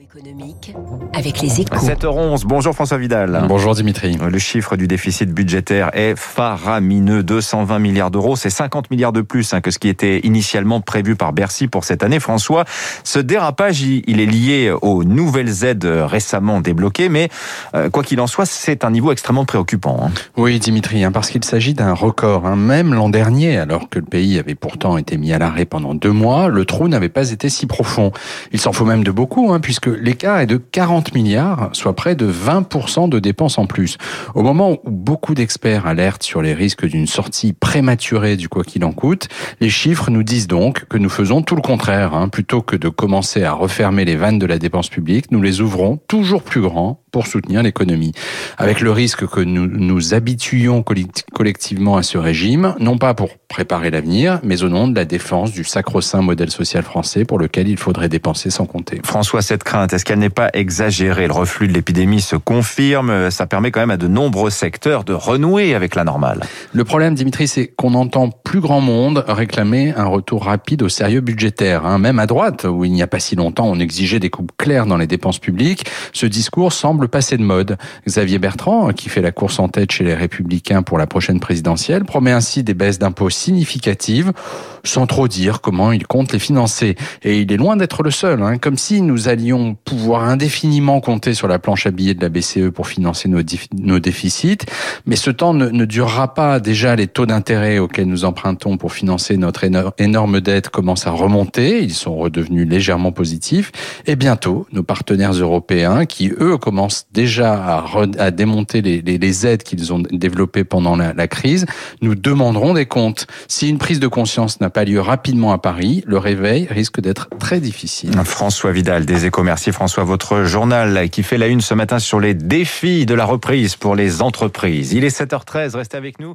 économique avec les échos. 7h11, bonjour François Vidal. Bonjour Dimitri. Le chiffre du déficit budgétaire est faramineux, 220 milliards d'euros, c'est 50 milliards de plus hein, que ce qui était initialement prévu par Bercy pour cette année. François, ce dérapage, il est lié aux nouvelles aides récemment débloquées, mais euh, quoi qu'il en soit, c'est un niveau extrêmement préoccupant. Hein. Oui Dimitri, hein, parce qu'il s'agit d'un record. Même l'an dernier, alors que le pays avait pourtant été mis à l'arrêt pendant deux mois, le trou n'avait pas été si profond. Il s'en faut même de beaucoup, puisque l'écart est de 40 milliards, soit près de 20% de dépenses en plus. Au moment où beaucoup d'experts alertent sur les risques d'une sortie prématurée du quoi qu'il en coûte, les chiffres nous disent donc que nous faisons tout le contraire. Hein. Plutôt que de commencer à refermer les vannes de la dépense publique, nous les ouvrons toujours plus grands pour soutenir l'économie. Avec le risque que nous nous habituions collectivement à ce régime, non pas pour préparer l'avenir, mais au nom de la défense du sacro-saint modèle social français pour lequel il faudrait dépenser sans compter. François, cette crainte, est-ce qu'elle n'est pas exagérée? Le reflux de l'épidémie se confirme, ça permet quand même à de nombreux secteurs de renouer avec la normale. Le problème, Dimitri, c'est qu'on entend plus grand monde réclamer un retour rapide au sérieux budgétaire. Hein. Même à droite, où il n'y a pas si longtemps on exigeait des coupes claires dans les dépenses publiques, ce discours semble passer de mode. Xavier Bertrand, qui fait la course en tête chez les Républicains pour la prochaine présidentielle, promet ainsi des baisses d'impôts significatives, sans trop dire comment il compte les financer. Et il est loin d'être le seul, hein, comme si nous allions pouvoir indéfiniment compter sur la planche à billets de la BCE pour financer nos, déficits. Mais ce temps ne, ne durera pas. Déjà, les taux d'intérêt auxquels nous empruntons pour financer notre énorme dette commencent à remonter. Ils sont redevenus légèrement positifs. Et bientôt, nos partenaires européens, qui eux commencent déjà à, démonter les, aides qu'ils ont développées pendant la, crise, nous demanderont des comptes. Si une prise de conscience n'a pas lieu rapidement à Paris, le réveil risque d'être très difficile. François Vidal, des échos. Merci François. Votre journal qui fait la une ce matin sur les défis de la reprise pour les entreprises. Il est 7h13, restez avec nous.